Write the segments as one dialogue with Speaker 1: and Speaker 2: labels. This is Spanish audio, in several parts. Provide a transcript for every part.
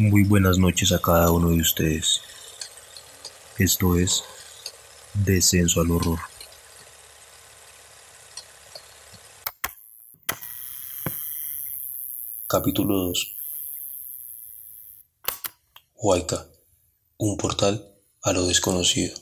Speaker 1: Muy buenas noches a cada uno de ustedes. Esto es Descenso al Horror. Capítulo 2 Huayca, un portal a lo desconocido.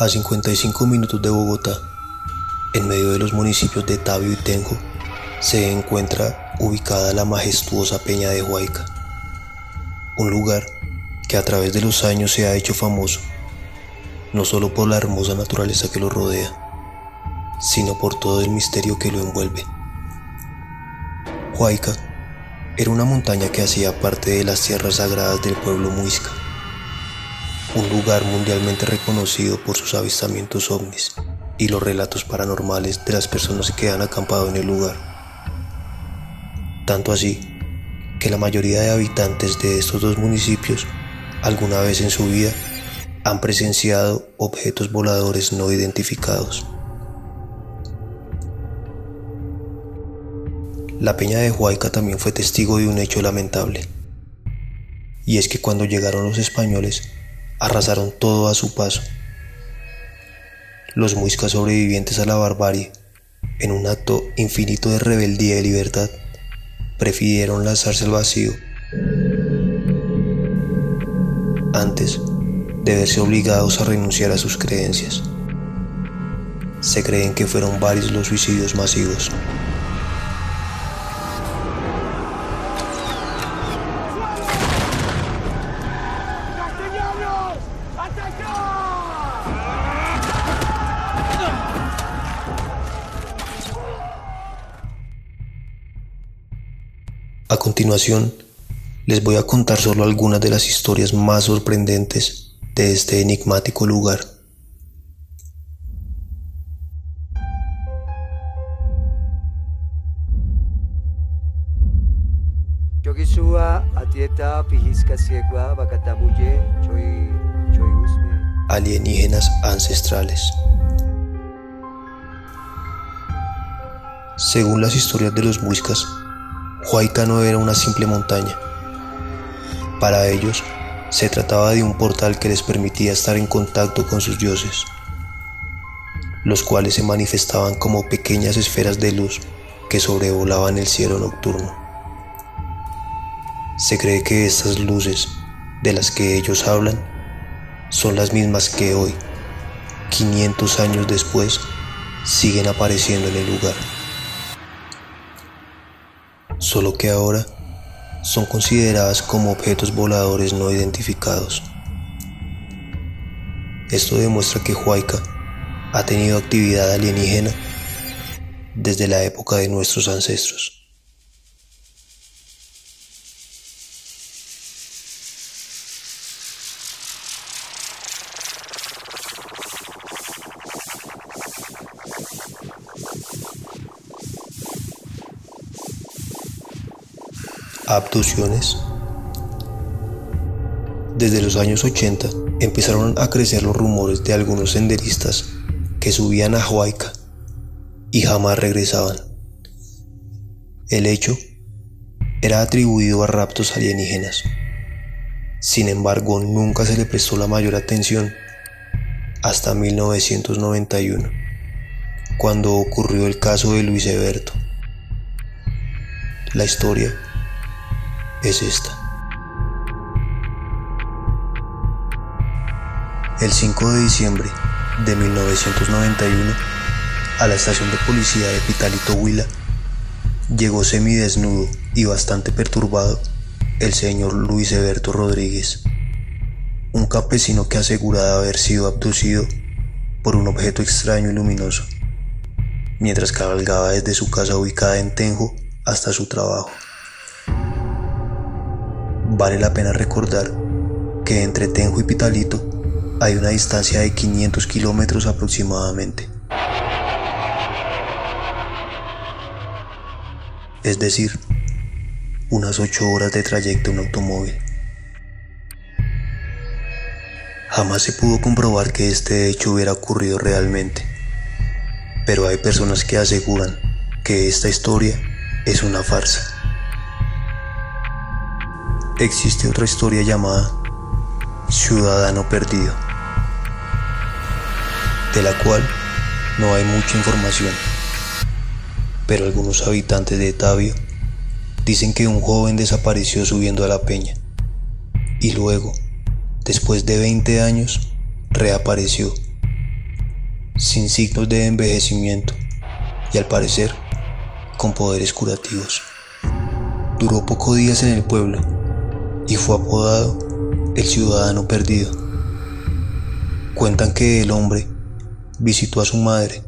Speaker 1: A 55 minutos de Bogotá, en medio de los municipios de Tabio y Tenjo, se encuentra ubicada la majestuosa Peña de Huayca, un lugar que a través de los años se ha hecho famoso, no solo por la hermosa naturaleza que lo rodea, sino por todo el misterio que lo envuelve. Huayca era una montaña que hacía parte de las tierras sagradas del pueblo muisca, un lugar mundialmente reconocido por sus avistamientos ovnis y los relatos paranormales de las personas que han acampado en el lugar. Tanto así que la mayoría de habitantes de estos dos municipios alguna vez en su vida han presenciado objetos voladores no identificados. La peña de Huayca también fue testigo de un hecho lamentable. Y es que cuando llegaron los españoles, arrasaron todo a su paso. Los muiscas sobrevivientes a la barbarie, en un acto infinito de rebeldía y libertad, prefirieron lanzarse al vacío antes de verse obligados a renunciar a sus creencias. Se creen que fueron varios los suicidios masivos. Continuación, les voy a contar solo algunas de las historias más sorprendentes de este enigmático lugar. Alienígenas ancestrales. Según las historias de los muiscas, Huayca no era una simple montaña. Para ellos, se trataba de un portal que les permitía estar en contacto con sus dioses, los cuales se manifestaban como pequeñas esferas de luz que sobrevolaban el cielo nocturno. Se cree que estas luces, de las que ellos hablan, son las mismas que hoy, 500 años después, siguen apareciendo en el lugar solo que ahora son consideradas como objetos voladores no identificados. Esto demuestra que Huayca ha tenido actividad alienígena desde la época de nuestros ancestros. Abducciones. Desde los años 80 empezaron a crecer los rumores de algunos senderistas que subían a Huayca y jamás regresaban. El hecho era atribuido a raptos alienígenas. Sin embargo, nunca se le prestó la mayor atención hasta 1991, cuando ocurrió el caso de Luis Eberto. La historia es esta. El 5 de diciembre de 1991, a la estación de policía de Pitalito Huila, llegó semidesnudo y bastante perturbado el señor Luis Eberto Rodríguez, un campesino que asegura haber sido abducido por un objeto extraño y luminoso, mientras cabalgaba desde su casa ubicada en Tenjo hasta su trabajo. Vale la pena recordar que entre Tenjo y Pitalito hay una distancia de 500 kilómetros aproximadamente. Es decir, unas 8 horas de trayecto en automóvil. Jamás se pudo comprobar que este hecho hubiera ocurrido realmente, pero hay personas que aseguran que esta historia es una farsa. Existe otra historia llamada Ciudadano Perdido, de la cual no hay mucha información, pero algunos habitantes de Tabio dicen que un joven desapareció subiendo a la peña y luego, después de 20 años, reapareció, sin signos de envejecimiento y al parecer con poderes curativos. Duró pocos días en el pueblo y fue apodado el ciudadano perdido. Cuentan que el hombre visitó a su madre,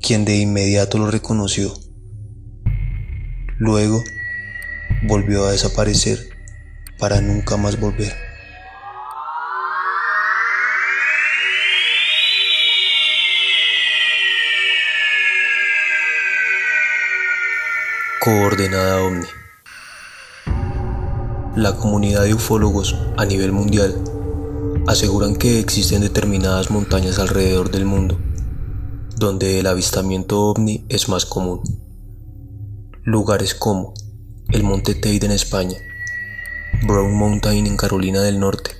Speaker 1: quien de inmediato lo reconoció. Luego volvió a desaparecer para nunca más volver. Coordenada OVNI. La comunidad de ufólogos a nivel mundial aseguran que existen determinadas montañas alrededor del mundo donde el avistamiento ovni es más común. Lugares como el Monte Teide en España, Brown Mountain en Carolina del Norte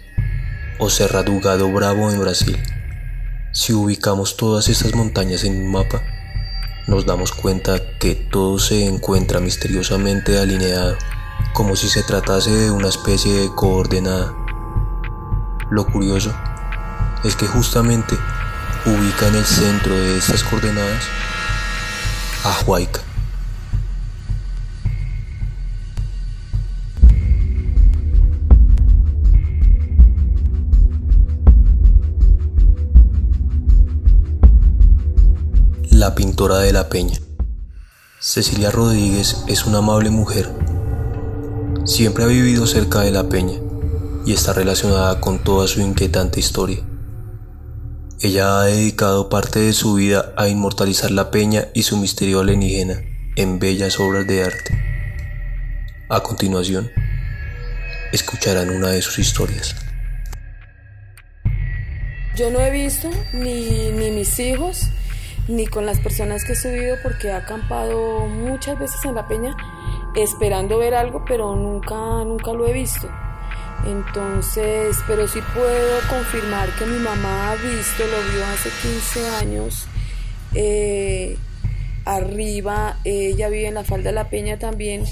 Speaker 1: o Serra do Gado Bravo en Brasil. Si ubicamos todas estas montañas en un mapa, nos damos cuenta que todo se encuentra misteriosamente alineado, como si se tratase de una especie de coordenada. Lo curioso es que justamente ubica en el centro de estas coordenadas a Huayca. La pintora de la peña. Cecilia Rodríguez es una amable mujer. Siempre ha vivido cerca de la peña y está relacionada con toda su inquietante historia. Ella ha dedicado parte de su vida a inmortalizar la peña y su misterio alienígena en bellas obras de arte. A continuación, escucharán una de sus historias.
Speaker 2: Yo no he visto ni, ni mis hijos ni con las personas que he subido porque he acampado muchas veces en la peña esperando ver algo, pero nunca, nunca lo he visto. Entonces, pero sí puedo confirmar que mi mamá ha visto, lo vio hace 15 años, eh, arriba, ella vive en la falda de la peña también,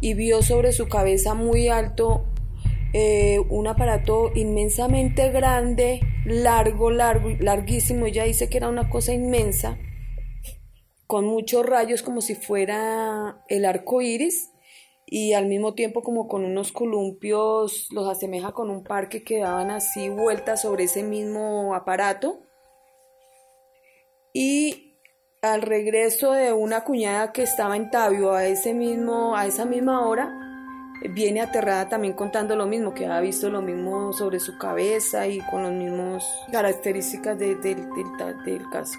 Speaker 2: y vio sobre su cabeza muy alto eh, un aparato inmensamente grande, largo, largo, larguísimo. Ella dice que era una cosa inmensa, con muchos rayos como si fuera el arco iris y al mismo tiempo como con unos columpios, los asemeja con un parque que daban así vueltas sobre ese mismo aparato. Y al regreso de una cuñada que estaba en Tabio a ese mismo, a esa misma hora, viene aterrada también contando lo mismo, que ha visto lo mismo sobre su cabeza y con las mismas características del caso.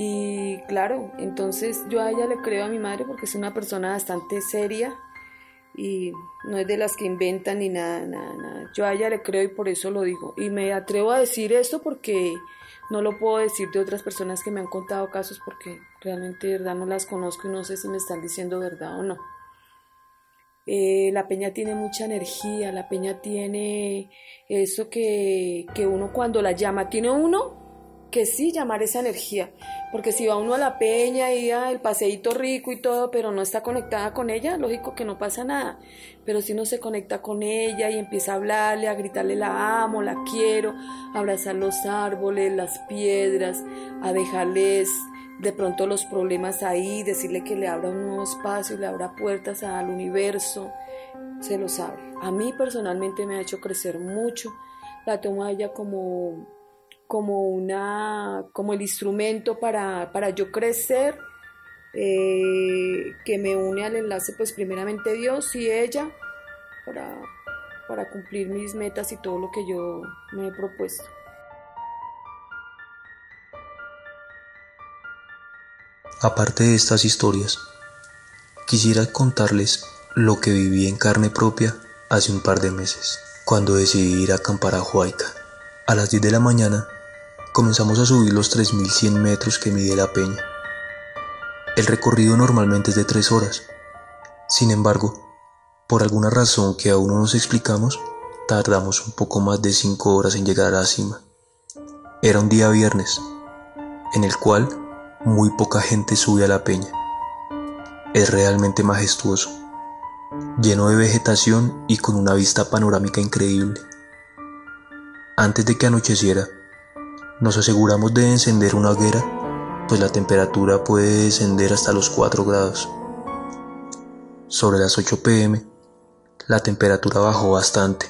Speaker 2: Y claro, entonces yo a ella le creo a mi madre porque es una persona bastante seria y no es de las que inventan ni nada, nada, nada. Yo a ella le creo y por eso lo digo. Y me atrevo a decir esto porque no lo puedo decir de otras personas que me han contado casos porque realmente de verdad no las conozco y no sé si me están diciendo verdad o no. Eh, la peña tiene mucha energía, la peña tiene eso que, que uno cuando la llama, tiene uno que sí llamar esa energía, porque si va uno a la peña y a el paseíto rico y todo, pero no está conectada con ella, lógico que no pasa nada, pero si uno se conecta con ella y empieza a hablarle, a gritarle la amo, la quiero, a abrazar los árboles, las piedras, a dejarles de pronto los problemas ahí, decirle que le abra un nuevo espacio, le abra puertas al universo, se lo sabe. A mí personalmente me ha hecho crecer mucho, la tomo a ella como, como, una, como el instrumento para, para yo crecer, eh, que me une al enlace pues primeramente Dios y ella, para, para cumplir mis metas y todo lo que yo me he propuesto.
Speaker 1: Aparte de estas historias, quisiera contarles lo que viví en carne propia hace un par de meses, cuando decidí ir a acampar a Huayca. A las 10 de la mañana comenzamos a subir los 3100 metros que mide la peña. El recorrido normalmente es de tres horas. Sin embargo, por alguna razón que aún no nos explicamos, tardamos un poco más de cinco horas en llegar a la cima. Era un día viernes, en el cual muy poca gente sube a la peña. Es realmente majestuoso, lleno de vegetación y con una vista panorámica increíble. Antes de que anocheciera, nos aseguramos de encender una hoguera, pues la temperatura puede descender hasta los 4 grados. Sobre las 8 pm, la temperatura bajó bastante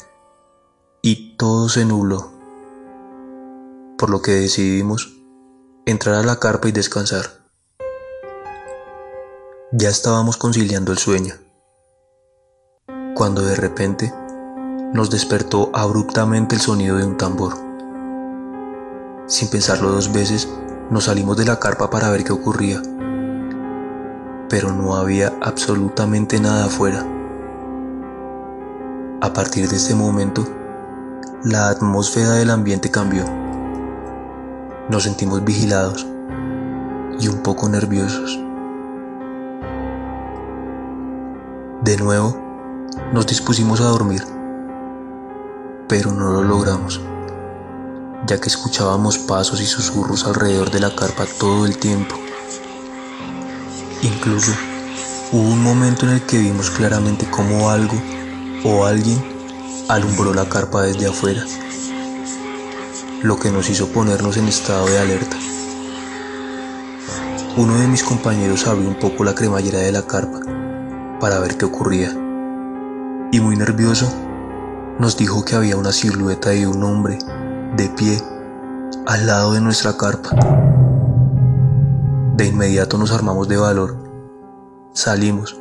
Speaker 1: y todo se nubló, por lo que decidimos entrar a la carpa y descansar. Ya estábamos conciliando el sueño, cuando de repente nos despertó abruptamente el sonido de un tambor. Sin pensarlo dos veces, nos salimos de la carpa para ver qué ocurría, pero no había absolutamente nada afuera. A partir de este momento, la atmósfera del ambiente cambió. Nos sentimos vigilados y un poco nerviosos. De nuevo, nos dispusimos a dormir, pero no lo logramos, ya que escuchábamos pasos y susurros alrededor de la carpa todo el tiempo. Incluso hubo un momento en el que vimos claramente cómo algo o alguien alumbró la carpa desde afuera, lo que nos hizo ponernos en estado de alerta. Uno de mis compañeros abrió un poco la cremallera de la carpa para ver qué ocurría. Y muy nervioso, nos dijo que había una silueta de un hombre de pie al lado de nuestra carpa. De inmediato nos armamos de valor, salimos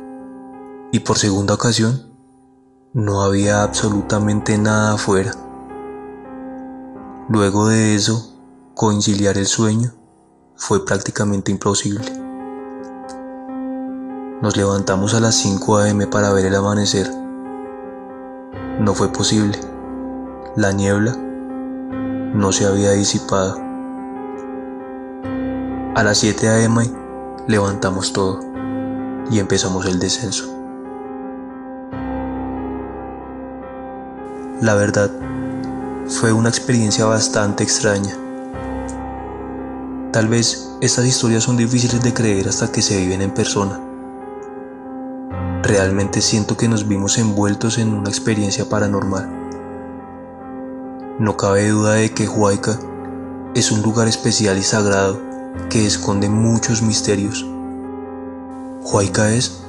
Speaker 1: y por segunda ocasión no había absolutamente nada afuera. Luego de eso, conciliar el sueño fue prácticamente imposible. Nos levantamos a las 5 a.m. para ver el amanecer. No fue posible. La niebla no se había disipado. A las 7 a.m. levantamos todo y empezamos el descenso. La verdad, fue una experiencia bastante extraña. Tal vez estas historias son difíciles de creer hasta que se viven en persona. Realmente siento que nos vimos envueltos en una experiencia paranormal. No cabe duda de que Huayca es un lugar especial y sagrado que esconde muchos misterios. Huayca es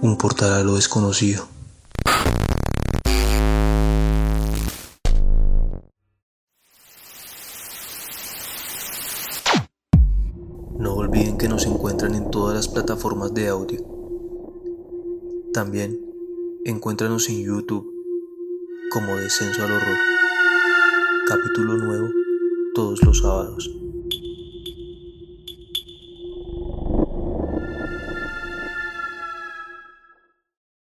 Speaker 1: un portal a lo desconocido. No olviden que nos encuentran en todas las plataformas de audio también encuéntranos en YouTube como Descenso al Horror. Capítulo nuevo todos los sábados.